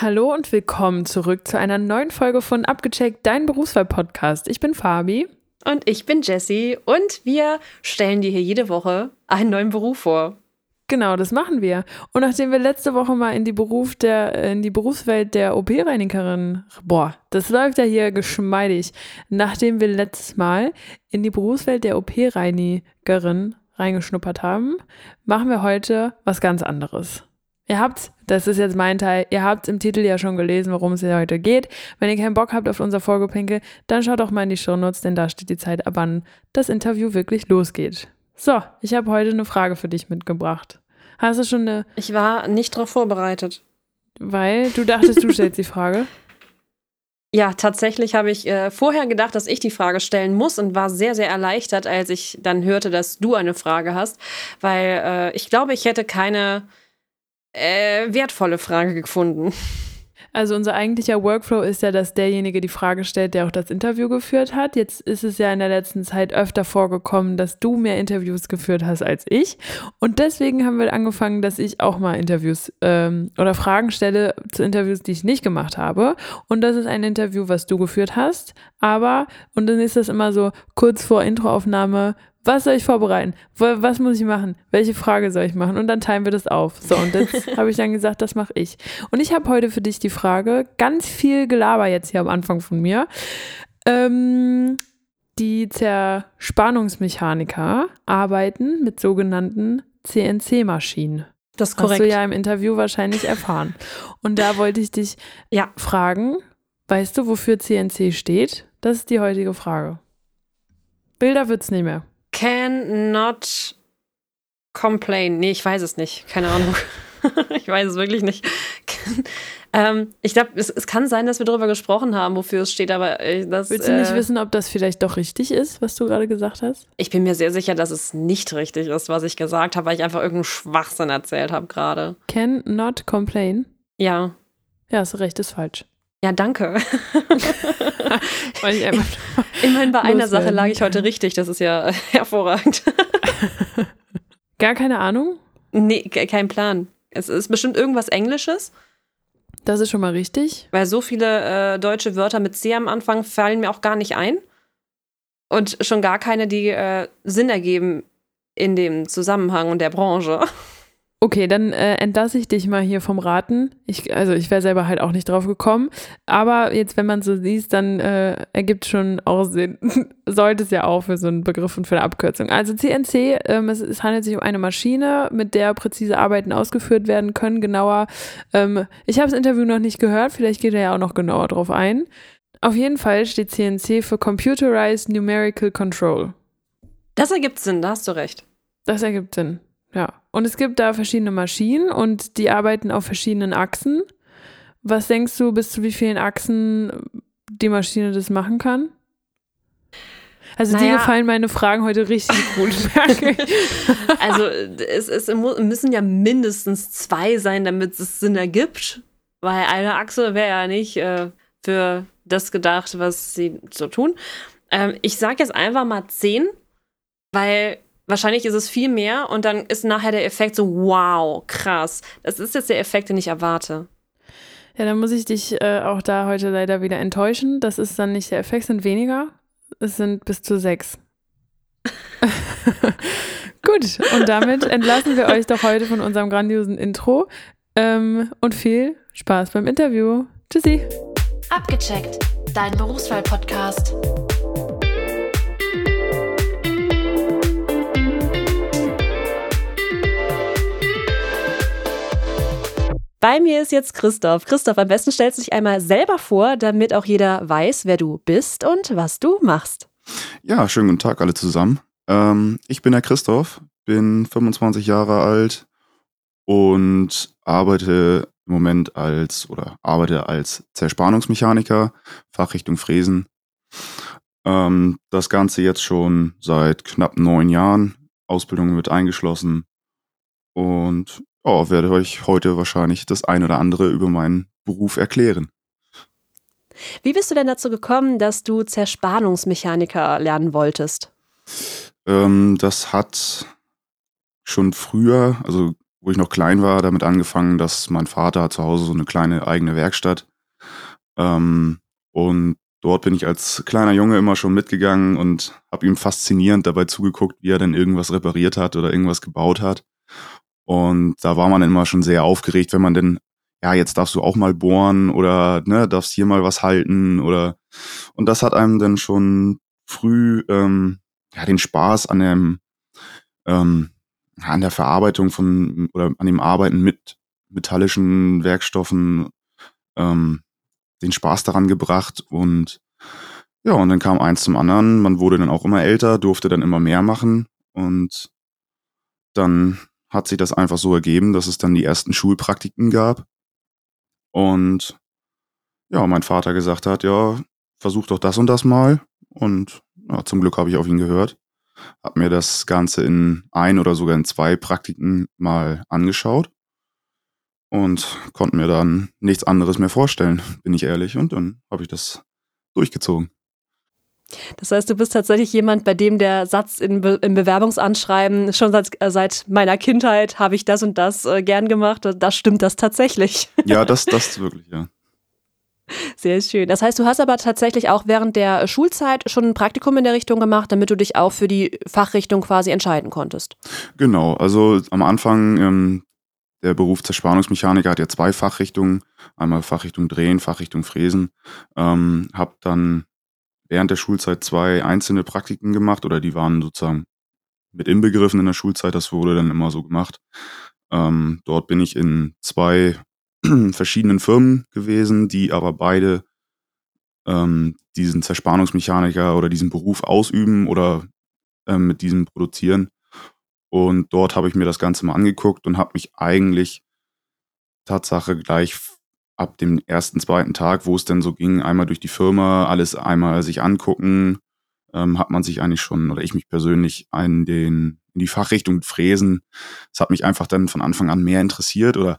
Hallo und willkommen zurück zu einer neuen Folge von Abgecheckt, dein Berufswahl-Podcast. Ich bin Fabi. Und ich bin Jessie und wir stellen dir hier jede Woche einen neuen Beruf vor. Genau, das machen wir. Und nachdem wir letzte Woche mal in die Beruf der, in die Berufswelt der OP-Reinigerin, boah, das läuft ja hier geschmeidig. Nachdem wir letztes Mal in die Berufswelt der OP-Reinigerin reingeschnuppert haben, machen wir heute was ganz anderes. Ihr habt, das ist jetzt mein Teil, ihr habt im Titel ja schon gelesen, worum es hier heute geht. Wenn ihr keinen Bock habt auf unser Vorgepinkel, dann schaut doch mal in die Shownotes, denn da steht die Zeit, ab wann das Interview wirklich losgeht. So, ich habe heute eine Frage für dich mitgebracht. Hast du schon eine. Ich war nicht darauf vorbereitet. Weil du dachtest, du stellst die Frage. Ja, tatsächlich habe ich äh, vorher gedacht, dass ich die Frage stellen muss und war sehr, sehr erleichtert, als ich dann hörte, dass du eine Frage hast, weil äh, ich glaube, ich hätte keine äh, wertvolle Frage gefunden. Also unser eigentlicher Workflow ist ja, dass derjenige die Frage stellt, der auch das Interview geführt hat. Jetzt ist es ja in der letzten Zeit öfter vorgekommen, dass du mehr Interviews geführt hast als ich. Und deswegen haben wir angefangen, dass ich auch mal Interviews ähm, oder Fragen stelle zu Interviews, die ich nicht gemacht habe. Und das ist ein Interview, was du geführt hast. Aber, und dann ist das immer so kurz vor Introaufnahme, was soll ich vorbereiten? Was muss ich machen? Welche Frage soll ich machen? Und dann teilen wir das auf. So, und jetzt habe ich dann gesagt, das mache ich. Und ich habe heute für dich die Frage, ganz viel Gelaber jetzt hier am Anfang von mir. Ähm, die Zerspannungsmechaniker arbeiten mit sogenannten CNC-Maschinen. Das ist korrekt. Hast du ja im Interview wahrscheinlich erfahren. Und da wollte ich dich ja. fragen, weißt du, wofür CNC steht? Das ist die heutige Frage. Bilder wird es nicht mehr. Cannot complain. Nee, ich weiß es nicht. Keine Ahnung. ich weiß es wirklich nicht. ähm, ich glaube, es, es, kann sein, dass wir darüber gesprochen haben, wofür es steht, aber äh, das. Willst du nicht äh, wissen, ob das vielleicht doch richtig ist, was du gerade gesagt hast? Ich bin mir sehr sicher, dass es nicht richtig ist, was ich gesagt habe, weil ich einfach irgendeinen Schwachsinn erzählt habe gerade. Cannot complain? Ja. Ja, hast recht, ist falsch. Ja, danke. Immerhin bei einer Sache lag ich heute richtig. Das ist ja hervorragend. Gar keine Ahnung? Nee, kein Plan. Es ist bestimmt irgendwas Englisches. Das ist schon mal richtig. Weil so viele äh, deutsche Wörter mit C am Anfang fallen mir auch gar nicht ein. Und schon gar keine, die äh, Sinn ergeben in dem Zusammenhang und der Branche. Okay, dann äh, entlasse ich dich mal hier vom Raten. Ich, also ich wäre selber halt auch nicht drauf gekommen. Aber jetzt, wenn man so sieht, dann äh, ergibt schon auch Sinn. Sollte es ja auch für so einen Begriff und für eine Abkürzung. Also CNC, ähm, es, es, handelt sich um eine Maschine, mit der präzise Arbeiten ausgeführt werden können. Genauer, ähm, ich habe das Interview noch nicht gehört, vielleicht geht er ja auch noch genauer drauf ein. Auf jeden Fall steht CNC für Computerized Numerical Control. Das ergibt Sinn, da hast du recht. Das ergibt Sinn. Ja. Und es gibt da verschiedene Maschinen und die arbeiten auf verschiedenen Achsen. Was denkst du, bis zu wie vielen Achsen die Maschine das machen kann? Also naja. dir gefallen meine Fragen heute richtig gut. also es, es, müssen ja mindestens zwei sein, damit es Sinn ergibt. Weil eine Achse wäre ja nicht äh, für das gedacht, was sie so tun. Ähm, ich sage jetzt einfach mal zehn, weil Wahrscheinlich ist es viel mehr und dann ist nachher der Effekt so, wow, krass. Das ist jetzt der Effekt, den ich erwarte. Ja, dann muss ich dich äh, auch da heute leider wieder enttäuschen. Das ist dann nicht der Effekt, sind weniger. Es sind bis zu sechs. Gut, und damit entlassen wir euch doch heute von unserem grandiosen Intro. Ähm, und viel Spaß beim Interview. Tschüssi. Abgecheckt, dein Berufswahl-Podcast. Bei mir ist jetzt Christoph. Christoph, am besten stellst du dich einmal selber vor, damit auch jeder weiß, wer du bist und was du machst. Ja, schönen guten Tag alle zusammen. Ähm, ich bin der Christoph, bin 25 Jahre alt und arbeite im Moment als oder arbeite als Zerspannungsmechaniker, Fachrichtung Fräsen. Ähm, das Ganze jetzt schon seit knapp neun Jahren. Ausbildung wird eingeschlossen. Und ja, werde euch heute wahrscheinlich das ein oder andere über meinen Beruf erklären. Wie bist du denn dazu gekommen, dass du Zerspannungsmechaniker lernen wolltest? Ähm, das hat schon früher, also wo ich noch klein war, damit angefangen, dass mein Vater hat zu Hause so eine kleine eigene Werkstatt. Ähm, und dort bin ich als kleiner Junge immer schon mitgegangen und habe ihm faszinierend dabei zugeguckt, wie er denn irgendwas repariert hat oder irgendwas gebaut hat. Und da war man immer schon sehr aufgeregt, wenn man denn, ja, jetzt darfst du auch mal bohren oder ne, darfst hier mal was halten oder und das hat einem dann schon früh ähm, ja, den Spaß an dem ähm, an der Verarbeitung von oder an dem Arbeiten mit metallischen Werkstoffen ähm, den Spaß daran gebracht und ja, und dann kam eins zum anderen. Man wurde dann auch immer älter, durfte dann immer mehr machen und dann hat sich das einfach so ergeben, dass es dann die ersten Schulpraktiken gab und ja, mein Vater gesagt hat, ja, versuch doch das und das mal und ja, zum Glück habe ich auf ihn gehört habe mir das Ganze in ein oder sogar in zwei Praktiken mal angeschaut und konnte mir dann nichts anderes mehr vorstellen, bin ich ehrlich. Und dann habe ich das durchgezogen. Das heißt, du bist tatsächlich jemand, bei dem der Satz in Be im Bewerbungsanschreiben schon seit, äh, seit meiner Kindheit habe ich das und das äh, gern gemacht. Da stimmt das tatsächlich. Ja, das, das wirklich, ja. Sehr schön. Das heißt, du hast aber tatsächlich auch während der Schulzeit schon ein Praktikum in der Richtung gemacht, damit du dich auch für die Fachrichtung quasi entscheiden konntest. Genau. Also am Anfang, ähm, der Beruf Zerspannungsmechaniker hat ja zwei Fachrichtungen. Einmal Fachrichtung Drehen, Fachrichtung Fräsen. Ähm, hab dann während der Schulzeit zwei einzelne Praktiken gemacht oder die waren sozusagen mit inbegriffen in der Schulzeit. Das wurde dann immer so gemacht. Ähm, dort bin ich in zwei verschiedenen Firmen gewesen, die aber beide ähm, diesen Zerspannungsmechaniker oder diesen Beruf ausüben oder ähm, mit diesem produzieren. Und dort habe ich mir das Ganze mal angeguckt und habe mich eigentlich Tatsache gleich ab dem ersten, zweiten Tag, wo es denn so ging, einmal durch die Firma, alles einmal sich angucken, ähm, hat man sich eigentlich schon, oder ich mich persönlich, in, den, in die Fachrichtung Fräsen. Das hat mich einfach dann von Anfang an mehr interessiert oder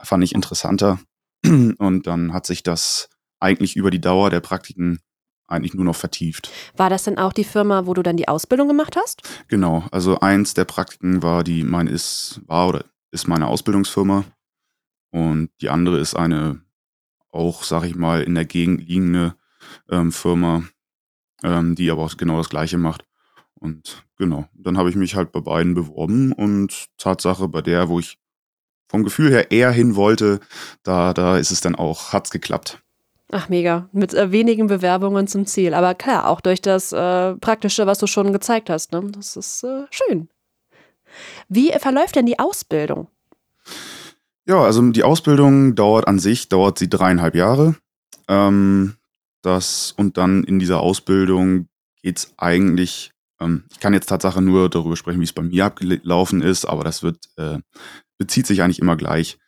fand ich interessanter. Und dann hat sich das eigentlich über die Dauer der Praktiken eigentlich nur noch vertieft. War das denn auch die Firma, wo du dann die Ausbildung gemacht hast? Genau, also eins der Praktiken war die, meine ist, war oder ist meine Ausbildungsfirma. Und die andere ist eine auch, sag ich mal, in der Gegend liegende ähm, Firma, ähm, die aber auch genau das Gleiche macht. Und genau, dann habe ich mich halt bei beiden beworben und Tatsache bei der, wo ich vom Gefühl her eher hin wollte, da, da ist es dann auch, hat's geklappt. Ach, mega. Mit äh, wenigen Bewerbungen zum Ziel. Aber klar, auch durch das äh, Praktische, was du schon gezeigt hast. Ne? Das ist äh, schön. Wie verläuft denn die Ausbildung? Ja, also die Ausbildung dauert an sich, dauert sie dreieinhalb Jahre. Ähm, das, und dann in dieser Ausbildung geht es eigentlich, ähm, ich kann jetzt Tatsache nur darüber sprechen, wie es bei mir abgelaufen ist, aber das wird, äh, bezieht sich eigentlich immer gleich.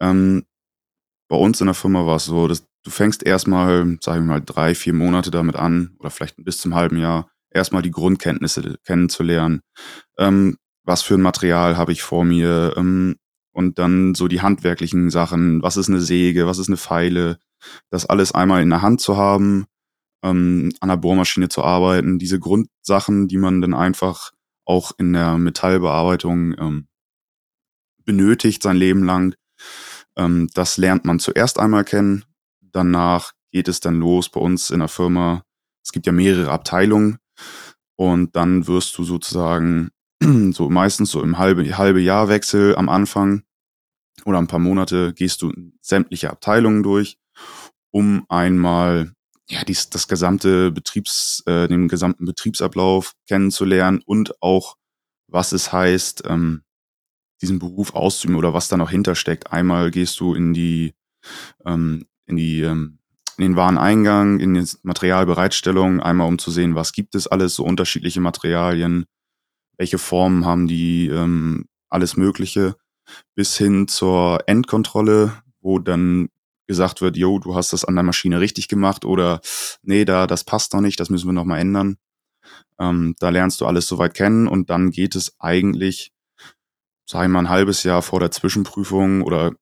Ähm, bei uns in der Firma war es so, dass du fängst erstmal, sagen wir mal, drei, vier Monate damit an, oder vielleicht bis zum halben Jahr, erstmal die Grundkenntnisse kennenzulernen. Ähm, was für ein Material habe ich vor mir? Ähm, und dann so die handwerklichen Sachen. Was ist eine Säge? Was ist eine Pfeile? das alles einmal in der Hand zu haben, ähm, an der Bohrmaschine zu arbeiten, diese Grundsachen, die man dann einfach auch in der Metallbearbeitung ähm, benötigt sein Leben lang. Ähm, das lernt man zuerst einmal kennen. Danach geht es dann los bei uns in der Firma. Es gibt ja mehrere Abteilungen und dann wirst du sozusagen so meistens so im halbe, halbe Jahrwechsel am Anfang oder ein paar Monate gehst du sämtliche Abteilungen durch um einmal ja, dies, das gesamte Betriebs, äh, den gesamten Betriebsablauf kennenzulernen und auch, was es heißt, ähm, diesen Beruf auszuüben oder was da noch hintersteckt. Einmal gehst du in die, ähm, in die, ähm, in den Wareneingang, in die Materialbereitstellung, einmal um zu sehen, was gibt es alles, so unterschiedliche Materialien, welche Formen haben die, ähm, alles Mögliche, bis hin zur Endkontrolle, wo dann gesagt wird, yo, du hast das an der Maschine richtig gemacht oder nee, da, das passt noch nicht, das müssen wir nochmal ändern. Ähm, da lernst du alles soweit kennen und dann geht es eigentlich, sag ich mal, ein halbes Jahr vor der Zwischenprüfung oder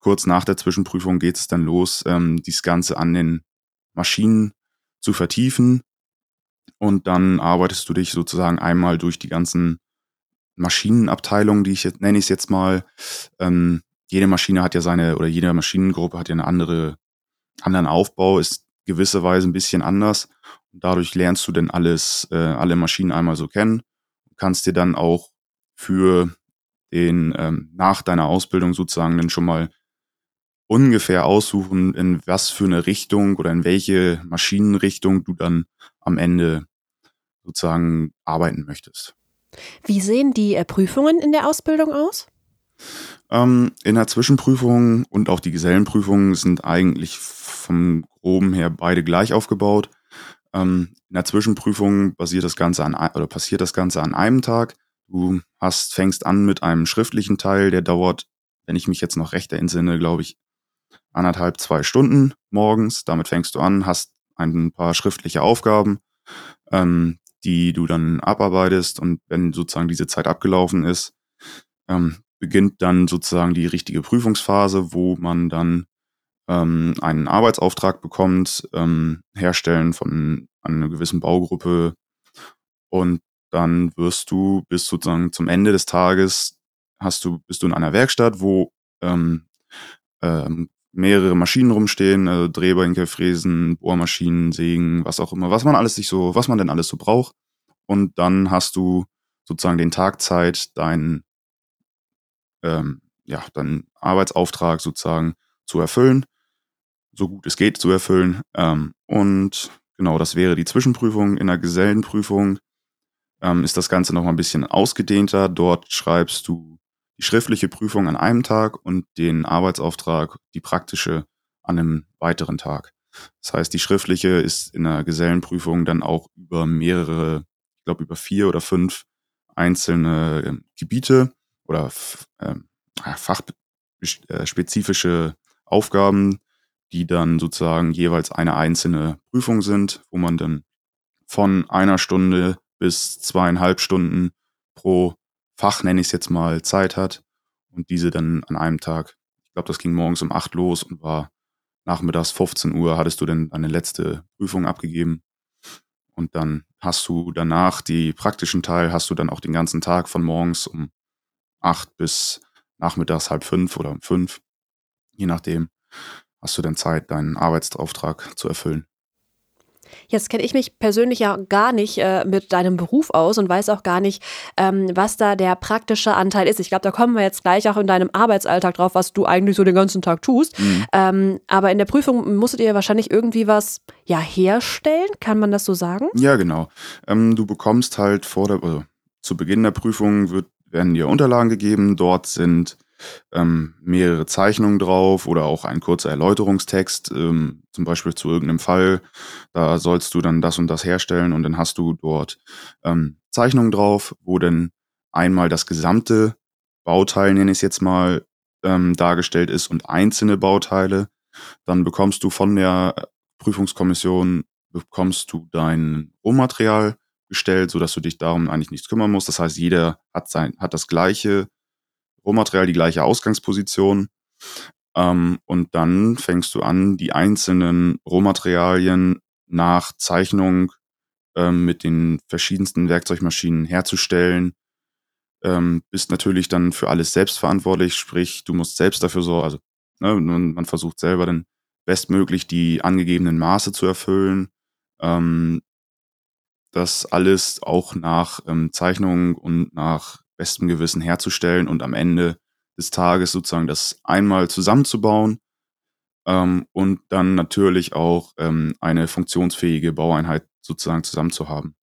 kurz nach der Zwischenprüfung geht es dann los, ähm, dies Ganze an den Maschinen zu vertiefen. Und dann arbeitest du dich sozusagen einmal durch die ganzen Maschinenabteilung, die ich jetzt, nenne ich es jetzt mal. Ähm, jede Maschine hat ja seine, oder jede Maschinengruppe hat ja eine andere, anderen Aufbau, ist gewisserweise ein bisschen anders. Und dadurch lernst du denn alles, äh, alle Maschinen einmal so kennen. Kannst dir dann auch für den, ähm, nach deiner Ausbildung sozusagen dann schon mal ungefähr aussuchen, in was für eine Richtung oder in welche Maschinenrichtung du dann am Ende sozusagen arbeiten möchtest. Wie sehen die äh, Prüfungen in der Ausbildung aus? Ähm, in der Zwischenprüfung und auch die Gesellenprüfung sind eigentlich vom Groben her beide gleich aufgebaut. Ähm, in der Zwischenprüfung basiert das Ganze an oder passiert das Ganze an einem Tag. Du hast, fängst an mit einem schriftlichen Teil, der dauert, wenn ich mich jetzt noch recht entsinne, glaube ich, anderthalb, zwei Stunden morgens. Damit fängst du an, hast ein paar schriftliche Aufgaben, ähm, die du dann abarbeitest und wenn sozusagen diese Zeit abgelaufen ist, ähm, beginnt dann sozusagen die richtige Prüfungsphase, wo man dann ähm, einen Arbeitsauftrag bekommt, ähm, Herstellen von einer gewissen Baugruppe. Und dann wirst du bis sozusagen zum Ende des Tages hast du bist du in einer Werkstatt, wo ähm, ähm, mehrere Maschinen rumstehen, also Drehbänke, Fräsen, Bohrmaschinen, Sägen, was auch immer, was man alles sich so, was man denn alles so braucht. Und dann hast du sozusagen den Tag Zeit, deinen ähm, ja, deinen Arbeitsauftrag sozusagen zu erfüllen, so gut es geht zu erfüllen. Ähm, und genau, das wäre die Zwischenprüfung. In der Gesellenprüfung ähm, ist das Ganze noch mal ein bisschen ausgedehnter. Dort schreibst du die schriftliche Prüfung an einem Tag und den Arbeitsauftrag, die praktische, an einem weiteren Tag. Das heißt, die schriftliche ist in der Gesellenprüfung dann auch über mehrere, ich glaube über vier oder fünf einzelne äh, Gebiete oder äh, fachspezifische Aufgaben, die dann sozusagen jeweils eine einzelne Prüfung sind, wo man dann von einer Stunde bis zweieinhalb Stunden pro Fach, nenne ich es jetzt mal, Zeit hat und diese dann an einem Tag, ich glaube, das ging morgens um acht los und war nachmittags 15 Uhr, hattest du dann deine letzte Prüfung abgegeben. Und dann hast du danach die praktischen Teil, hast du dann auch den ganzen Tag von morgens um acht bis nachmittags halb fünf oder um fünf, je nachdem, hast du dann Zeit, deinen Arbeitsauftrag zu erfüllen. Jetzt kenne ich mich persönlich ja gar nicht äh, mit deinem Beruf aus und weiß auch gar nicht, ähm, was da der praktische Anteil ist. Ich glaube, da kommen wir jetzt gleich auch in deinem Arbeitsalltag drauf, was du eigentlich so den ganzen Tag tust. Mhm. Ähm, aber in der Prüfung musstet ihr wahrscheinlich irgendwie was ja herstellen. Kann man das so sagen? Ja, genau. Ähm, du bekommst halt vor der, also zu Beginn der Prüfung wird, werden dir Unterlagen gegeben. Dort sind ähm, mehrere Zeichnungen drauf oder auch ein kurzer Erläuterungstext, ähm, zum Beispiel zu irgendeinem Fall. Da sollst du dann das und das herstellen und dann hast du dort ähm, Zeichnungen drauf, wo dann einmal das gesamte Bauteil, nenne ich es jetzt mal, ähm, dargestellt ist und einzelne Bauteile. Dann bekommst du von der Prüfungskommission bekommst du dein Rohmaterial gestellt, sodass du dich darum eigentlich nichts kümmern musst. Das heißt, jeder hat sein, hat das gleiche Rohmaterial die gleiche Ausgangsposition. Ähm, und dann fängst du an, die einzelnen Rohmaterialien nach Zeichnung ähm, mit den verschiedensten Werkzeugmaschinen herzustellen. Ähm, bist natürlich dann für alles selbst verantwortlich, sprich, du musst selbst dafür so, also ne, man versucht selber dann bestmöglich die angegebenen Maße zu erfüllen. Ähm, das alles auch nach ähm, Zeichnung und nach bestem Gewissen herzustellen und am Ende des Tages sozusagen das einmal zusammenzubauen ähm, und dann natürlich auch ähm, eine funktionsfähige Baueinheit sozusagen zusammenzuhaben.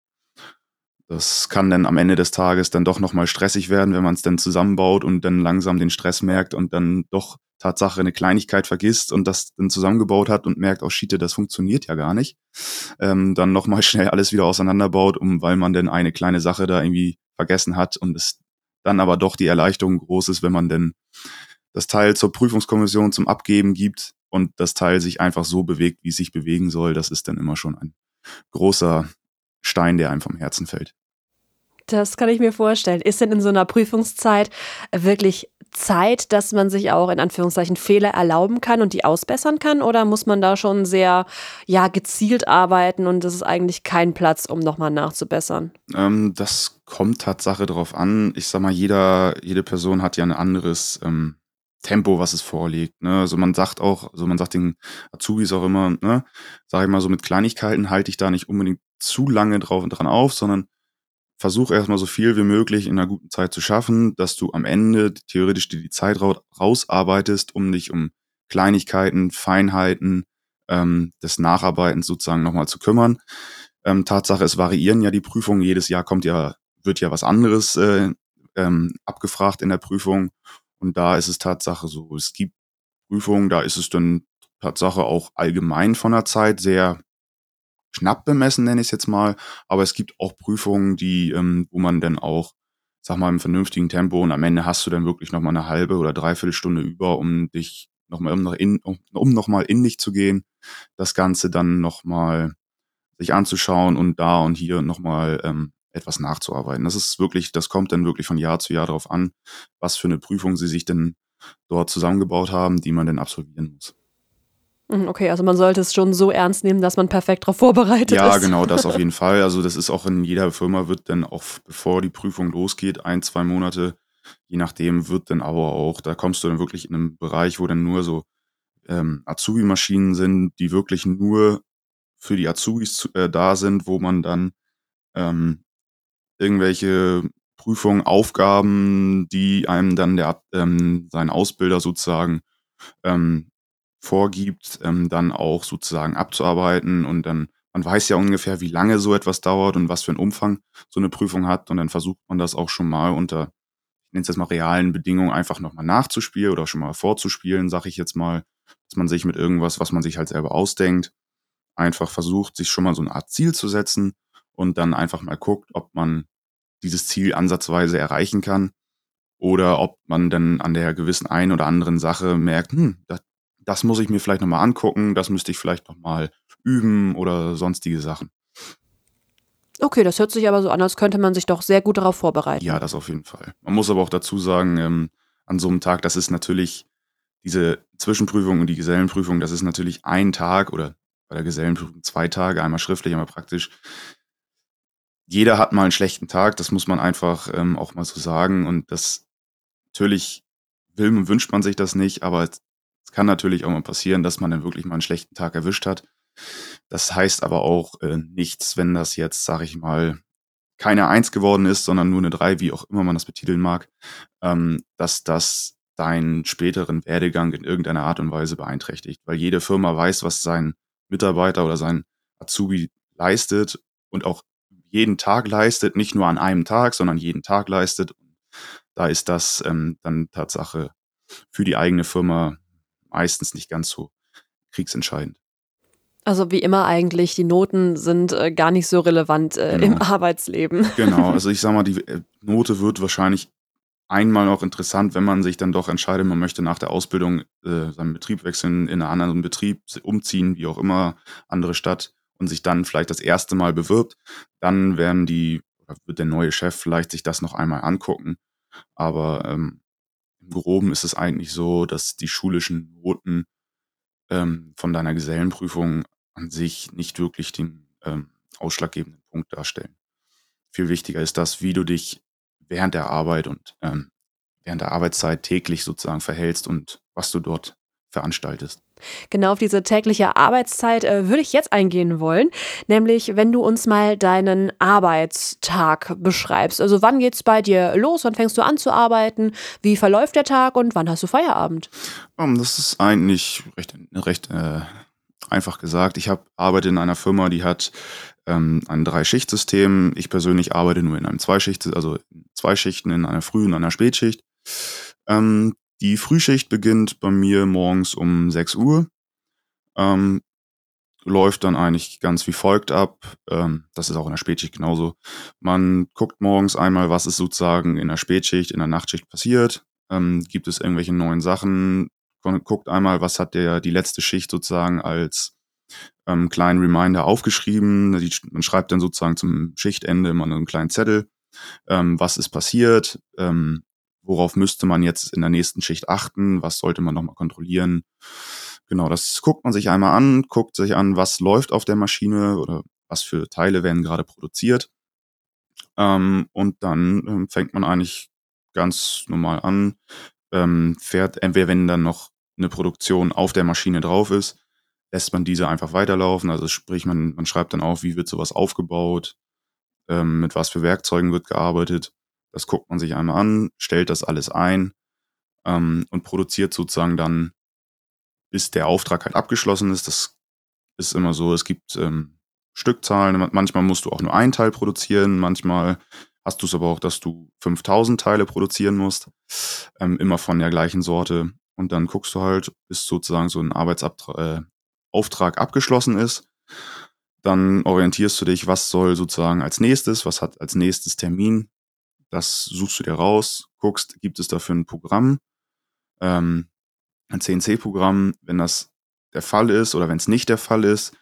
Das kann dann am Ende des Tages dann doch nochmal stressig werden, wenn man es dann zusammenbaut und dann langsam den Stress merkt und dann doch Tatsache eine Kleinigkeit vergisst und das dann zusammengebaut hat und merkt, oh shit, das funktioniert ja gar nicht. Ähm, dann nochmal schnell alles wieder auseinanderbaut, um weil man dann eine kleine Sache da irgendwie vergessen hat und es dann aber doch die Erleichterung groß ist, wenn man denn das Teil zur Prüfungskommission zum Abgeben gibt und das Teil sich einfach so bewegt, wie es sich bewegen soll. Das ist dann immer schon ein großer Stein, der einem vom Herzen fällt. Das kann ich mir vorstellen. Ist denn in so einer Prüfungszeit wirklich Zeit, dass man sich auch in Anführungszeichen Fehler erlauben kann und die ausbessern kann? Oder muss man da schon sehr ja, gezielt arbeiten und es ist eigentlich kein Platz, um nochmal nachzubessern? Ähm, das kommt Tatsache darauf an. Ich sag mal, jeder, jede Person hat ja ein anderes ähm, Tempo, was es vorliegt. Ne? Also man sagt auch, also man sagt den Azubis auch immer, ne, sag ich mal so mit Kleinigkeiten halte ich da nicht unbedingt zu lange drauf und dran auf, sondern versuch erstmal so viel wie möglich in einer guten Zeit zu schaffen, dass du am Ende theoretisch dir die Zeit rausarbeitest, um dich um Kleinigkeiten, Feinheiten ähm, des Nacharbeitens sozusagen nochmal zu kümmern. Ähm, Tatsache, es variieren ja die Prüfungen. Jedes Jahr kommt ja, wird ja was anderes äh, ähm, abgefragt in der Prüfung. Und da ist es Tatsache so, es gibt Prüfungen, da ist es dann Tatsache auch allgemein von der Zeit sehr knapp bemessen, nenne ich es jetzt mal. Aber es gibt auch Prüfungen, die, ähm, wo man dann auch, sag mal, im vernünftigen Tempo und am Ende hast du dann wirklich nochmal eine halbe oder dreiviertel Stunde über, um dich nochmal um, in, um, um nochmal in dich zu gehen, das Ganze dann nochmal sich anzuschauen und da und hier nochmal ähm, etwas nachzuarbeiten. Das ist wirklich, das kommt dann wirklich von Jahr zu Jahr darauf an, was für eine Prüfung sie sich denn dort zusammengebaut haben, die man denn absolvieren muss. Mhm, okay, also man sollte es schon so ernst nehmen, dass man perfekt darauf vorbereitet ja, ist. Ja, genau, das auf jeden Fall. Also das ist auch in jeder Firma wird dann auch, bevor die Prüfung losgeht, ein, zwei Monate, je nachdem, wird dann aber auch, da kommst du dann wirklich in einen Bereich, wo dann nur so ähm, Azubi-Maschinen sind, die wirklich nur für die Azubis zu, äh, da sind, wo man dann ähm, irgendwelche Prüfungen, Aufgaben, die einem dann der ähm, sein Ausbilder sozusagen ähm, vorgibt, ähm, dann auch sozusagen abzuarbeiten und dann man weiß ja ungefähr, wie lange so etwas dauert und was für einen Umfang so eine Prüfung hat und dann versucht man das auch schon mal unter, ich nenne es jetzt mal realen Bedingungen einfach nochmal nachzuspielen oder schon mal vorzuspielen, sag ich jetzt mal, dass man sich mit irgendwas, was man sich halt selber ausdenkt, einfach versucht, sich schon mal so eine Art Ziel zu setzen und dann einfach mal guckt, ob man dieses Ziel ansatzweise erreichen kann oder ob man dann an der gewissen einen oder anderen Sache merkt, hm, das, das muss ich mir vielleicht nochmal angucken, das müsste ich vielleicht nochmal üben oder sonstige Sachen. Okay, das hört sich aber so an, als könnte man sich doch sehr gut darauf vorbereiten. Ja, das auf jeden Fall. Man muss aber auch dazu sagen, ähm, an so einem Tag, das ist natürlich diese Zwischenprüfung und die Gesellenprüfung, das ist natürlich ein Tag oder bei der Gesellenprüfung zwei Tage, einmal schriftlich, einmal praktisch. Jeder hat mal einen schlechten Tag, das muss man einfach ähm, auch mal so sagen. Und das natürlich will und wünscht man sich das nicht, aber es kann natürlich auch mal passieren, dass man dann wirklich mal einen schlechten Tag erwischt hat. Das heißt aber auch äh, nichts, wenn das jetzt, sag ich mal, keine Eins geworden ist, sondern nur eine Drei, wie auch immer man das betiteln mag, ähm, dass das deinen späteren Werdegang in irgendeiner Art und Weise beeinträchtigt. Weil jede Firma weiß, was sein Mitarbeiter oder sein Azubi leistet und auch jeden Tag leistet, nicht nur an einem Tag, sondern jeden Tag leistet. Da ist das ähm, dann Tatsache für die eigene Firma meistens nicht ganz so kriegsentscheidend. Also wie immer eigentlich, die Noten sind äh, gar nicht so relevant äh, genau. im Arbeitsleben. Genau, also ich sag mal, die äh, Note wird wahrscheinlich einmal auch interessant, wenn man sich dann doch entscheidet, man möchte nach der Ausbildung äh, seinen Betrieb wechseln, in einen anderen Betrieb umziehen, wie auch immer, andere Stadt und sich dann vielleicht das erste Mal bewirbt, dann werden die, wird der neue Chef vielleicht sich das noch einmal angucken. Aber ähm, im Groben ist es eigentlich so, dass die schulischen Noten ähm, von deiner Gesellenprüfung an sich nicht wirklich den ähm, ausschlaggebenden Punkt darstellen. Viel wichtiger ist das, wie du dich während der Arbeit und ähm, während der Arbeitszeit täglich sozusagen verhältst und was du dort veranstaltest. Genau auf diese tägliche Arbeitszeit äh, würde ich jetzt eingehen wollen, nämlich wenn du uns mal deinen Arbeitstag beschreibst. Also wann geht es bei dir los, wann fängst du an zu arbeiten, wie verläuft der Tag und wann hast du Feierabend? Das ist eigentlich recht, recht äh, einfach gesagt. Ich arbeite in einer Firma, die hat ähm, ein Drei-Schicht-System. Ich persönlich arbeite nur in einem Zweischicht, also zwei Schichten in einer Früh- und einer Spätschicht. Ähm, die Frühschicht beginnt bei mir morgens um 6 Uhr. Ähm, läuft dann eigentlich ganz wie folgt ab. Ähm, das ist auch in der Spätschicht genauso. Man guckt morgens einmal, was ist sozusagen in der Spätschicht, in der Nachtschicht passiert. Ähm, gibt es irgendwelche neuen Sachen? Guckt einmal, was hat der die letzte Schicht sozusagen als ähm, kleinen Reminder aufgeschrieben. Die, man schreibt dann sozusagen zum Schichtende immer einen kleinen Zettel, ähm, was ist passiert, ähm, worauf müsste man jetzt in der nächsten Schicht achten, was sollte man nochmal kontrollieren. Genau, das guckt man sich einmal an, guckt sich an, was läuft auf der Maschine oder was für Teile werden gerade produziert. Ähm, und dann ähm, fängt man eigentlich ganz normal an, ähm, fährt, entweder wenn dann noch eine Produktion auf der Maschine drauf ist, lässt man diese einfach weiterlaufen. Also sprich, man, man schreibt dann auf, wie wird sowas aufgebaut, ähm, mit was für Werkzeugen wird gearbeitet. Das guckt man sich einmal an, stellt das alles ein ähm, und produziert sozusagen dann, bis der Auftrag halt abgeschlossen ist. Das ist immer so, es gibt ähm, Stückzahlen. Manchmal musst du auch nur ein Teil produzieren, manchmal hast du es aber auch, dass du 5000 Teile produzieren musst, ähm, immer von der gleichen Sorte. Und dann guckst du halt, bis sozusagen so ein Arbeitsauftrag äh, abgeschlossen ist. Dann orientierst du dich, was soll sozusagen als nächstes, was hat als nächstes Termin. Das suchst du dir raus, guckst, gibt es dafür ein Programm, ähm, ein CNC-Programm. Wenn das der Fall ist oder wenn es nicht der Fall ist,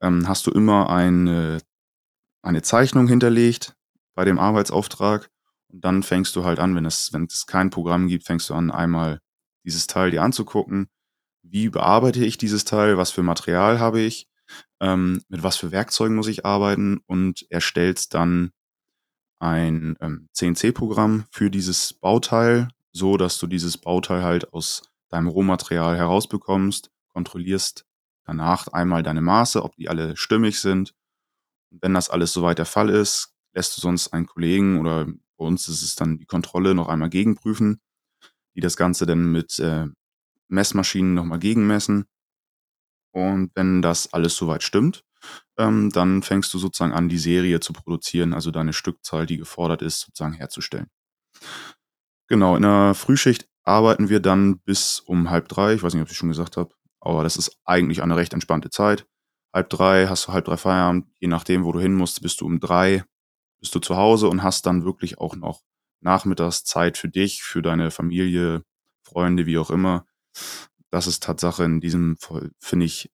ähm, hast du immer eine, eine Zeichnung hinterlegt, bei dem Arbeitsauftrag. Und dann fängst du halt an, wenn es, wenn es kein Programm gibt, fängst du an, einmal dieses Teil dir anzugucken. Wie bearbeite ich dieses Teil? Was für Material habe ich? Ähm, mit was für Werkzeugen muss ich arbeiten? Und erstellst dann ein ähm, CNC-Programm für dieses Bauteil, so dass du dieses Bauteil halt aus deinem Rohmaterial herausbekommst, kontrollierst danach einmal deine Maße, ob die alle stimmig sind. Und wenn das alles soweit der Fall ist, lässt du sonst einen Kollegen oder bei uns ist es dann die Kontrolle noch einmal gegenprüfen, die das Ganze dann mit äh, Messmaschinen nochmal gegenmessen. Und wenn das alles soweit stimmt, ähm, dann fängst du sozusagen an, die Serie zu produzieren, also deine Stückzahl, die gefordert ist, sozusagen herzustellen. Genau, in der Frühschicht arbeiten wir dann bis um halb drei. Ich weiß nicht, ob ich schon gesagt habe, aber das ist eigentlich eine recht entspannte Zeit. Halb drei hast du halb drei Feierabend, je nachdem, wo du hin musst, bist du um drei bist du zu Hause und hast dann wirklich auch noch nachmittags Zeit für dich, für deine Familie, Freunde, wie auch immer. Das ist Tatsache in diesem Fall, finde ich,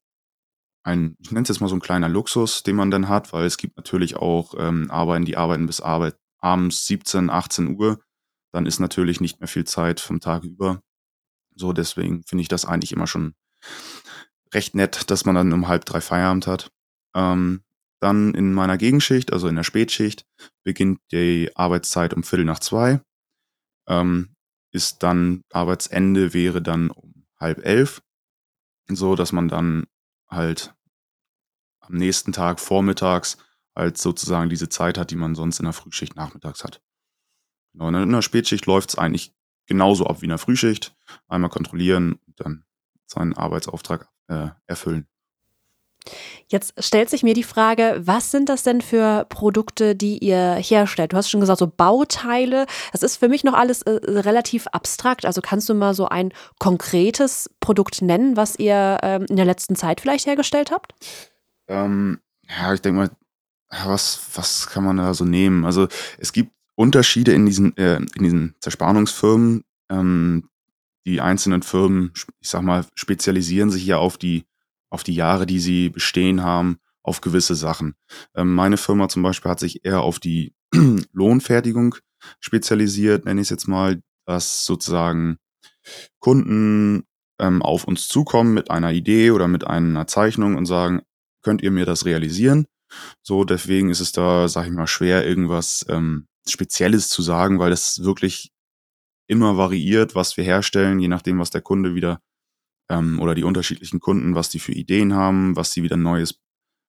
ein, ich nenne es jetzt mal so ein kleiner Luxus, den man dann hat, weil es gibt natürlich auch ähm, Arbeiten, die arbeiten bis Arbeit abends 17, 18 Uhr. Dann ist natürlich nicht mehr viel Zeit vom Tag über. So, deswegen finde ich das eigentlich immer schon recht nett, dass man dann um halb drei Feierabend hat. Ähm, dann in meiner Gegenschicht, also in der Spätschicht, beginnt die Arbeitszeit um Viertel nach zwei. Ähm, ist dann Arbeitsende wäre dann um halb elf, so dass man dann halt am nächsten Tag vormittags halt sozusagen diese Zeit hat, die man sonst in der Frühschicht nachmittags hat. Genau, in der Spätschicht läuft es eigentlich genauso ab wie in der Frühschicht. Einmal kontrollieren und dann seinen Arbeitsauftrag äh, erfüllen. Jetzt stellt sich mir die Frage, was sind das denn für Produkte, die ihr herstellt? Du hast schon gesagt, so Bauteile. Das ist für mich noch alles äh, relativ abstrakt. Also kannst du mal so ein konkretes Produkt nennen, was ihr ähm, in der letzten Zeit vielleicht hergestellt habt? Ähm, ja, ich denke mal, was, was kann man da so nehmen? Also es gibt Unterschiede in diesen, äh, in diesen Zerspannungsfirmen. Ähm, die einzelnen Firmen, ich sag mal, spezialisieren sich ja auf die auf die Jahre, die sie bestehen haben, auf gewisse Sachen. Ähm, meine Firma zum Beispiel hat sich eher auf die Lohnfertigung spezialisiert, nenne ich es jetzt mal, dass sozusagen Kunden ähm, auf uns zukommen mit einer Idee oder mit einer Zeichnung und sagen, könnt ihr mir das realisieren? So, deswegen ist es da, sag ich mal, schwer, irgendwas ähm, Spezielles zu sagen, weil es wirklich immer variiert, was wir herstellen, je nachdem, was der Kunde wieder ähm, oder die unterschiedlichen Kunden, was die für Ideen haben, was sie wieder Neues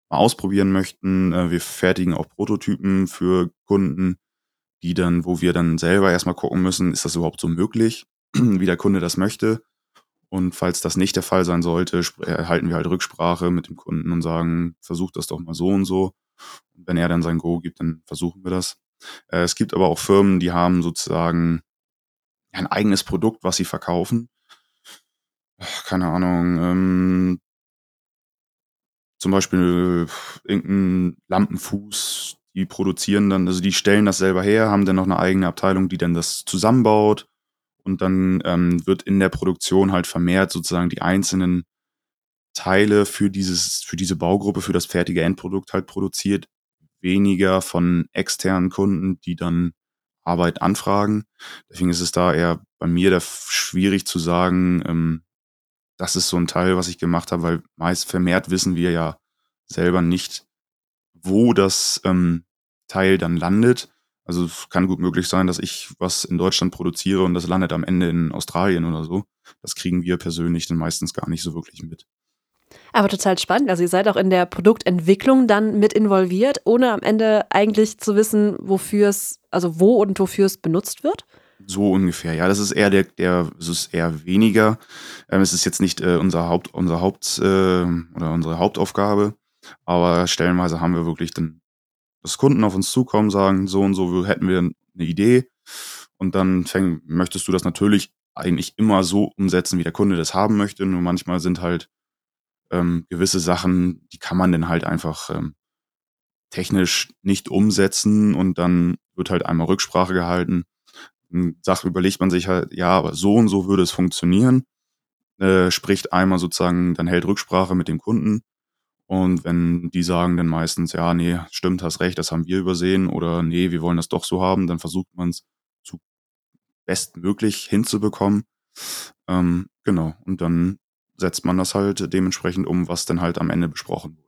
ausprobieren möchten. Äh, wir fertigen auch Prototypen für Kunden, die dann, wo wir dann selber erstmal gucken müssen, ist das überhaupt so möglich, wie der Kunde das möchte. Und falls das nicht der Fall sein sollte, erhalten wir halt Rücksprache mit dem Kunden und sagen, versucht das doch mal so und so. Und wenn er dann sein Go gibt, dann versuchen wir das. Äh, es gibt aber auch Firmen, die haben sozusagen ein eigenes Produkt, was sie verkaufen keine Ahnung, ähm, zum Beispiel irgendein Lampenfuß, die produzieren dann, also die stellen das selber her, haben dann noch eine eigene Abteilung, die dann das zusammenbaut und dann ähm, wird in der Produktion halt vermehrt sozusagen die einzelnen Teile für dieses, für diese Baugruppe, für das fertige Endprodukt halt produziert, weniger von externen Kunden, die dann Arbeit anfragen. Deswegen ist es da eher bei mir da schwierig zu sagen, ähm, das ist so ein Teil, was ich gemacht habe, weil meist vermehrt wissen wir ja selber nicht, wo das ähm, Teil dann landet. Also es kann gut möglich sein, dass ich was in Deutschland produziere und das landet am Ende in Australien oder so. Das kriegen wir persönlich dann meistens gar nicht so wirklich mit. Aber total spannend. Also ihr seid auch in der Produktentwicklung dann mit involviert, ohne am Ende eigentlich zu wissen, wofür es, also wo und wofür es benutzt wird? So ungefähr, ja. Das ist eher der, der, es ist eher weniger. Ähm, es ist jetzt nicht äh, unser Haupt, unser Haupt äh, oder unsere Hauptaufgabe, aber stellenweise haben wir wirklich dann, dass Kunden auf uns zukommen, sagen, so und so hätten wir eine Idee. Und dann fäng, möchtest du das natürlich eigentlich immer so umsetzen, wie der Kunde das haben möchte. Nur manchmal sind halt ähm, gewisse Sachen, die kann man dann halt einfach ähm, technisch nicht umsetzen und dann wird halt einmal Rücksprache gehalten. Sache überlegt man sich halt, ja, aber so und so würde es funktionieren. Äh, spricht einmal sozusagen, dann hält Rücksprache mit dem Kunden. Und wenn die sagen dann meistens, ja, nee, stimmt, hast recht, das haben wir übersehen oder nee, wir wollen das doch so haben, dann versucht man es zu bestmöglich hinzubekommen. Ähm, genau. Und dann setzt man das halt dementsprechend um, was dann halt am Ende besprochen wurde.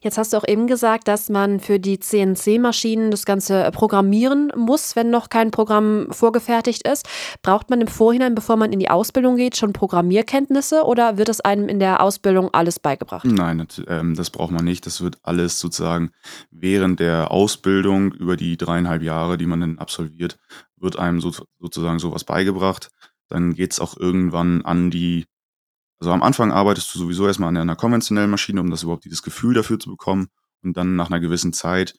Jetzt hast du auch eben gesagt, dass man für die CNC-Maschinen das Ganze äh, programmieren muss, wenn noch kein Programm vorgefertigt ist. Braucht man im Vorhinein, bevor man in die Ausbildung geht, schon Programmierkenntnisse oder wird es einem in der Ausbildung alles beigebracht? Nein, das, ähm, das braucht man nicht. Das wird alles sozusagen während der Ausbildung über die dreieinhalb Jahre, die man dann absolviert, wird einem so, sozusagen sowas beigebracht. Dann geht es auch irgendwann an die also am Anfang arbeitest du sowieso erstmal an einer konventionellen Maschine, um das überhaupt dieses Gefühl dafür zu bekommen. Und dann nach einer gewissen Zeit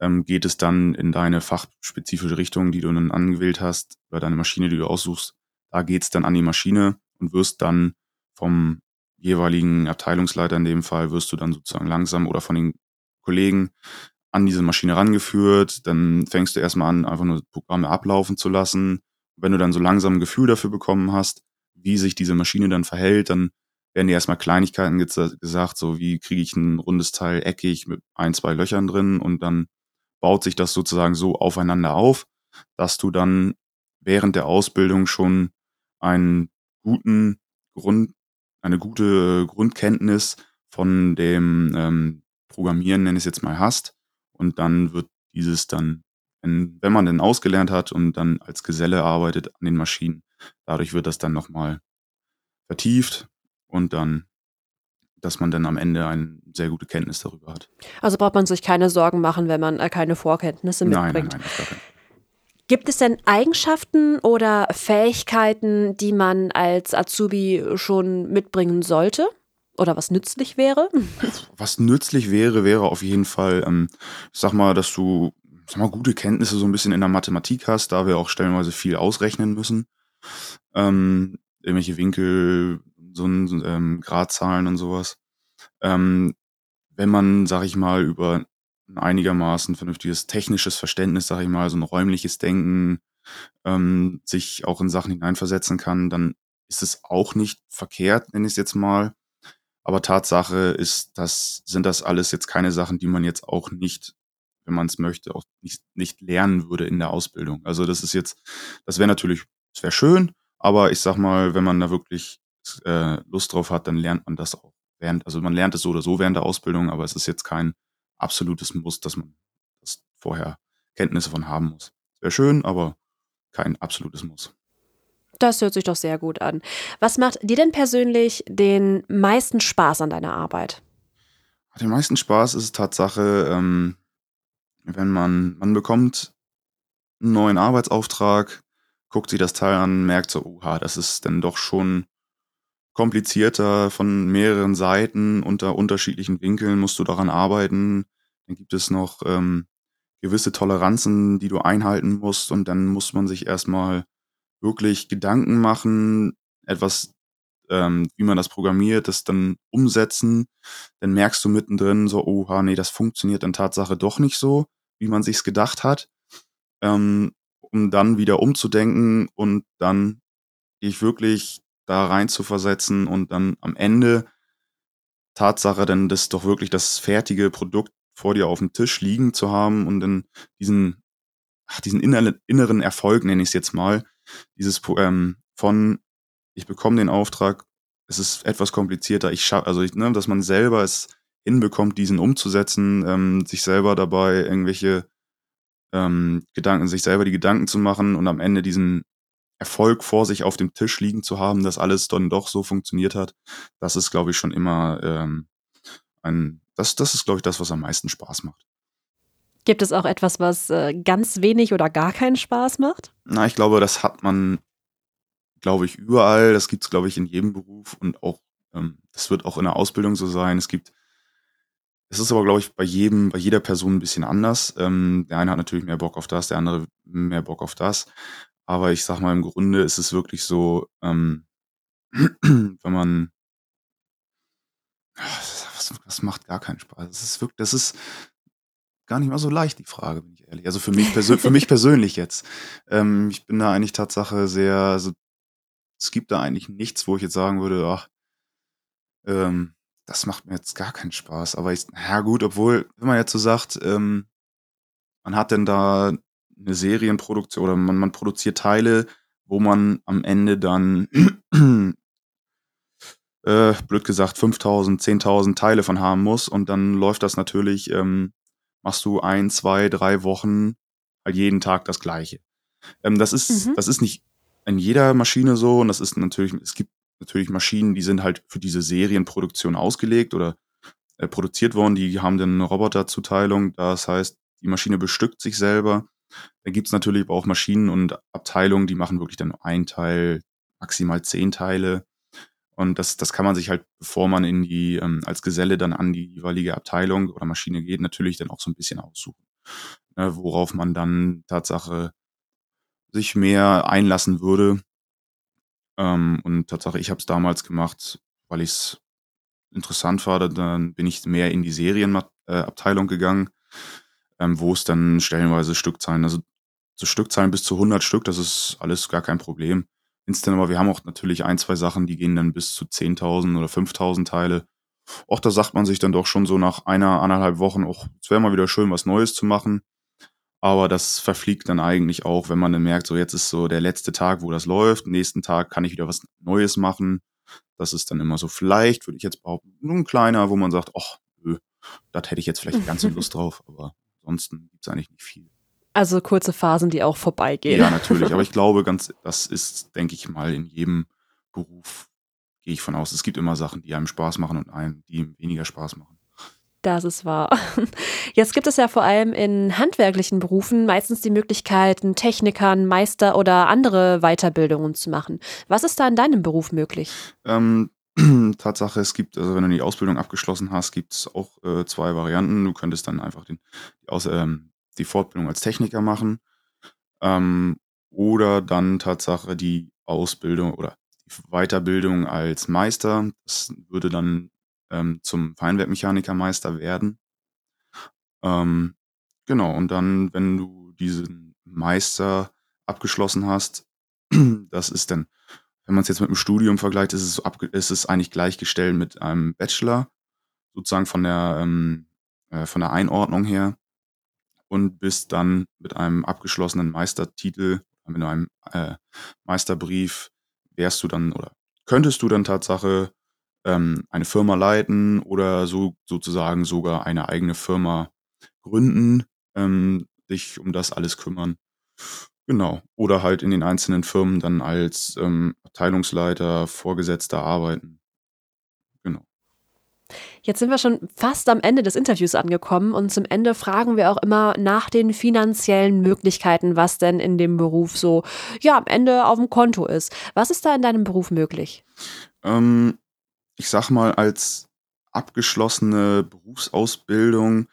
ähm, geht es dann in deine fachspezifische Richtung, die du dann angewählt hast, oder deine Maschine, die du aussuchst. Da geht's dann an die Maschine und wirst dann vom jeweiligen Abteilungsleiter in dem Fall, wirst du dann sozusagen langsam oder von den Kollegen an diese Maschine rangeführt. Dann fängst du erstmal an, einfach nur Programme ablaufen zu lassen. Wenn du dann so langsam ein Gefühl dafür bekommen hast, wie sich diese Maschine dann verhält, dann werden dir erstmal Kleinigkeiten gesagt, so wie kriege ich ein rundes Teil eckig mit ein, zwei Löchern drin und dann baut sich das sozusagen so aufeinander auf, dass du dann während der Ausbildung schon einen guten Grund, eine gute Grundkenntnis von dem ähm, Programmieren, nenne ich es jetzt mal, hast. Und dann wird dieses dann, wenn, man denn ausgelernt hat und dann als Geselle arbeitet an den Maschinen, Dadurch wird das dann nochmal vertieft und dann, dass man dann am Ende eine sehr gute Kenntnis darüber hat. Also braucht man sich keine Sorgen machen, wenn man äh, keine Vorkenntnisse mitbringt. Nein, nein, nein, Gibt es denn Eigenschaften oder Fähigkeiten, die man als Azubi schon mitbringen sollte? Oder was nützlich wäre? Was nützlich wäre, wäre auf jeden Fall, ähm, ich sag mal, dass du sag mal, gute Kenntnisse so ein bisschen in der Mathematik hast, da wir auch stellenweise viel ausrechnen müssen ähm, irgendwelche Winkel, so ein ähm, Gradzahlen und sowas. Ähm, wenn man, sag ich mal, über ein einigermaßen vernünftiges technisches Verständnis, sag ich mal, so ein räumliches Denken, ähm, sich auch in Sachen hineinversetzen kann, dann ist es auch nicht verkehrt, nenne ich es jetzt mal. Aber Tatsache ist, das sind das alles jetzt keine Sachen, die man jetzt auch nicht, wenn man es möchte, auch nicht, nicht lernen würde in der Ausbildung. Also das ist jetzt, das wäre natürlich es wäre schön, aber ich sag mal, wenn man da wirklich äh, Lust drauf hat, dann lernt man das auch während, also man lernt es so oder so während der Ausbildung, aber es ist jetzt kein absolutes Muss, dass man das vorher Kenntnisse von haben muss. Wäre schön, aber kein absolutes Muss. Das hört sich doch sehr gut an. Was macht dir denn persönlich den meisten Spaß an deiner Arbeit? Den meisten Spaß ist Tatsache, ähm, wenn man, man bekommt einen neuen Arbeitsauftrag, guckt sich das Teil an, merkt so, oha, das ist dann doch schon komplizierter von mehreren Seiten unter unterschiedlichen Winkeln musst du daran arbeiten. Dann gibt es noch ähm, gewisse Toleranzen, die du einhalten musst und dann muss man sich erstmal wirklich Gedanken machen, etwas, ähm, wie man das programmiert, das dann umsetzen. Dann merkst du mittendrin so, oha, nee, das funktioniert dann Tatsache doch nicht so, wie man sich's gedacht hat. Ähm, um dann wieder umzudenken und dann dich wirklich da rein zu versetzen und dann am Ende Tatsache dann das doch wirklich das fertige Produkt vor dir auf dem Tisch liegen zu haben und dann diesen ach, diesen inneren, inneren Erfolg, nenne ich es jetzt mal, dieses ähm, von, ich bekomme den Auftrag, es ist etwas komplizierter, ich schaffe, also ich, ne, dass man selber es hinbekommt, diesen umzusetzen, ähm, sich selber dabei irgendwelche ähm, Gedanken, sich selber die Gedanken zu machen und am Ende diesen Erfolg vor sich auf dem Tisch liegen zu haben, dass alles dann doch so funktioniert hat, das ist, glaube ich, schon immer ähm, ein, das, das ist, glaube ich, das, was am meisten Spaß macht. Gibt es auch etwas, was äh, ganz wenig oder gar keinen Spaß macht? Na, ich glaube, das hat man, glaube ich, überall. Das gibt es, glaube ich, in jedem Beruf und auch, ähm, das wird auch in der Ausbildung so sein. Es gibt, es ist aber, glaube ich, bei jedem, bei jeder Person ein bisschen anders. Ähm, der eine hat natürlich mehr Bock auf das, der andere mehr Bock auf das. Aber ich sag mal, im Grunde ist es wirklich so, ähm, wenn man, was, was macht gar keinen Spaß? Das ist wirklich, das ist, gar nicht mal so leicht, die Frage, bin ich ehrlich. Also für mich, für mich persönlich jetzt. Ähm, ich bin da eigentlich Tatsache sehr, also es gibt da eigentlich nichts, wo ich jetzt sagen würde, ach, ähm, das macht mir jetzt gar keinen Spaß. Aber ich, ja gut, obwohl, wenn man jetzt so sagt, ähm, man hat denn da eine Serienproduktion oder man, man produziert Teile, wo man am Ende dann, äh, blöd gesagt, 5000, 10.000 Teile von haben muss und dann läuft das natürlich ähm, machst du ein, zwei, drei Wochen halt jeden Tag das Gleiche. Ähm, das ist, mhm. das ist nicht in jeder Maschine so und das ist natürlich, es gibt natürlich Maschinen, die sind halt für diese Serienproduktion ausgelegt oder äh, produziert worden, die haben dann eine Roboterzuteilung, das heißt, die Maschine bestückt sich selber. Da gibt's natürlich auch Maschinen und Abteilungen, die machen wirklich dann nur ein Teil, maximal zehn Teile. Und das, das kann man sich halt, bevor man in die, ähm, als Geselle dann an die jeweilige Abteilung oder Maschine geht, natürlich dann auch so ein bisschen aussuchen. Ne, worauf man dann Tatsache sich mehr einlassen würde. Ähm, und Tatsache, ich habe es damals gemacht, weil ich es interessant war. Dann bin ich mehr in die Serienabteilung äh, gegangen, ähm, wo es dann stellenweise Stückzahlen, also zu Stückzahlen bis zu 100 Stück, das ist alles gar kein Problem. Instant, aber wir haben auch natürlich ein, zwei Sachen, die gehen dann bis zu 10.000 oder 5.000 Teile. Auch da sagt man sich dann doch schon so nach einer, anderthalb Wochen, auch es wäre mal wieder schön, was Neues zu machen. Aber das verfliegt dann eigentlich auch, wenn man dann merkt, so jetzt ist so der letzte Tag, wo das läuft. Nächsten Tag kann ich wieder was Neues machen. Das ist dann immer so vielleicht, würde ich jetzt behaupten, nur ein kleiner, wo man sagt, ach, nö, das hätte ich jetzt vielleicht ganz Lust drauf. Aber ansonsten gibt es eigentlich nicht viel. Also kurze Phasen, die auch vorbeigehen. Ja, natürlich. Aber ich glaube, ganz, das ist, denke ich mal, in jedem Beruf gehe ich von aus. Es gibt immer Sachen, die einem Spaß machen und einem, die ihm weniger Spaß machen. Das ist wahr. Jetzt gibt es ja vor allem in handwerklichen Berufen meistens die Möglichkeiten, Technikern, Meister oder andere Weiterbildungen zu machen. Was ist da in deinem Beruf möglich? Ähm, Tatsache, es gibt, also wenn du die Ausbildung abgeschlossen hast, gibt es auch äh, zwei Varianten. Du könntest dann einfach den, die, Aus, ähm, die Fortbildung als Techniker machen ähm, oder dann Tatsache die Ausbildung oder die Weiterbildung als Meister. Das würde dann ähm, zum Feinwerkmechanikermeister werden. Ähm, genau, und dann, wenn du diesen Meister abgeschlossen hast, das ist dann, wenn man es jetzt mit dem Studium vergleicht, ist es, so ist es eigentlich gleichgestellt mit einem Bachelor, sozusagen von der, ähm, äh, von der Einordnung her und bist dann mit einem abgeschlossenen Meistertitel, mit einem äh, Meisterbrief, wärst du dann oder könntest du dann Tatsache ähm, eine Firma leiten oder so sozusagen sogar eine eigene Firma gründen, ähm, dich um das alles kümmern. Genau. Oder halt in den einzelnen Firmen dann als ähm, Abteilungsleiter, Vorgesetzter arbeiten. Jetzt sind wir schon fast am Ende des Interviews angekommen und zum Ende fragen wir auch immer nach den finanziellen Möglichkeiten, was denn in dem Beruf so, ja, am Ende auf dem Konto ist. Was ist da in deinem Beruf möglich? Ähm, ich sag mal, als abgeschlossene Berufsausbildung,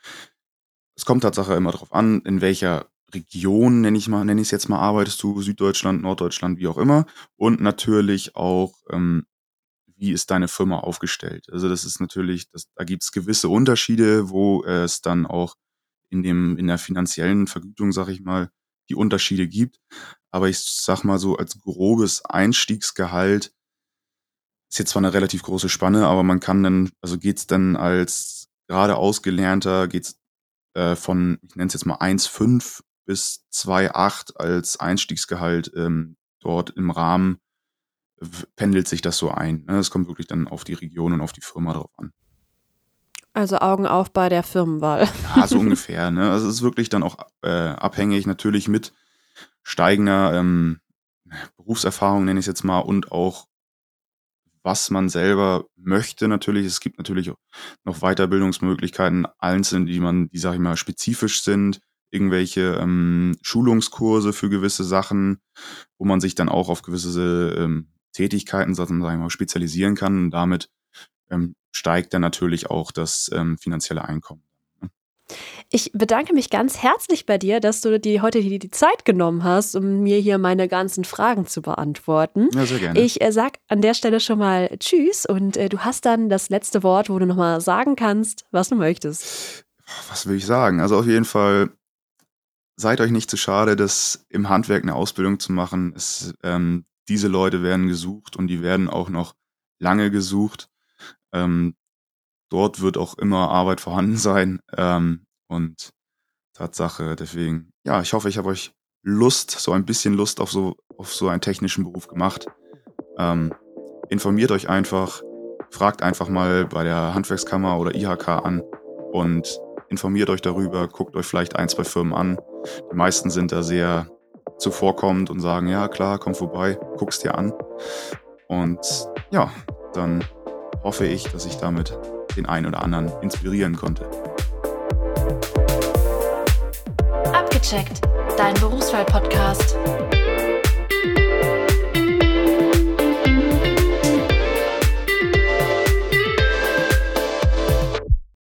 es kommt Tatsache immer darauf an, in welcher Region, nenne ich mal, nenne ich es jetzt mal, arbeitest du, Süddeutschland, Norddeutschland, wie auch immer. Und natürlich auch, ähm, wie ist deine Firma aufgestellt? Also das ist natürlich, das, da gibt es gewisse Unterschiede, wo es dann auch in dem in der finanziellen Vergütung, sag ich mal, die Unterschiede gibt. Aber ich sag mal so als grobes Einstiegsgehalt ist jetzt zwar eine relativ große Spanne, aber man kann dann, also geht's dann als gerade ausgelernter geht's äh, von, ich nenne es jetzt mal 1,5 bis 2,8 als Einstiegsgehalt ähm, dort im Rahmen pendelt sich das so ein. Ne? Es kommt wirklich dann auf die Region und auf die Firma drauf an. Also Augen auf bei der Firmenwahl. Ja, so ungefähr. Ne? Also es ist wirklich dann auch äh, abhängig natürlich mit steigender ähm, Berufserfahrung, nenne ich es jetzt mal, und auch was man selber möchte natürlich. Es gibt natürlich noch Weiterbildungsmöglichkeiten, einzeln, die man, die sage ich mal, spezifisch sind, irgendwelche ähm, Schulungskurse für gewisse Sachen, wo man sich dann auch auf gewisse ähm, Tätigkeiten, sagen wir mal, spezialisieren kann und damit ähm, steigt dann natürlich auch das ähm, finanzielle Einkommen. Ich bedanke mich ganz herzlich bei dir, dass du dir heute die, die Zeit genommen hast, um mir hier meine ganzen Fragen zu beantworten. Ja, sehr gerne. Ich äh, sag an der Stelle schon mal Tschüss und äh, du hast dann das letzte Wort, wo du nochmal sagen kannst, was du möchtest. Was will ich sagen? Also auf jeden Fall seid euch nicht zu schade, das im Handwerk eine Ausbildung zu machen. Es, ähm, diese Leute werden gesucht und die werden auch noch lange gesucht. Ähm, dort wird auch immer Arbeit vorhanden sein. Ähm, und Tatsache, deswegen, ja, ich hoffe, ich habe euch Lust, so ein bisschen Lust auf so, auf so einen technischen Beruf gemacht. Ähm, informiert euch einfach, fragt einfach mal bei der Handwerkskammer oder IHK an und informiert euch darüber, guckt euch vielleicht ein, zwei Firmen an. Die meisten sind da sehr zuvorkommend und sagen, ja klar, komm vorbei, guck's dir an. Und ja, dann hoffe ich, dass ich damit den einen oder anderen inspirieren konnte. Abgecheckt, dein Berufswahl-Podcast.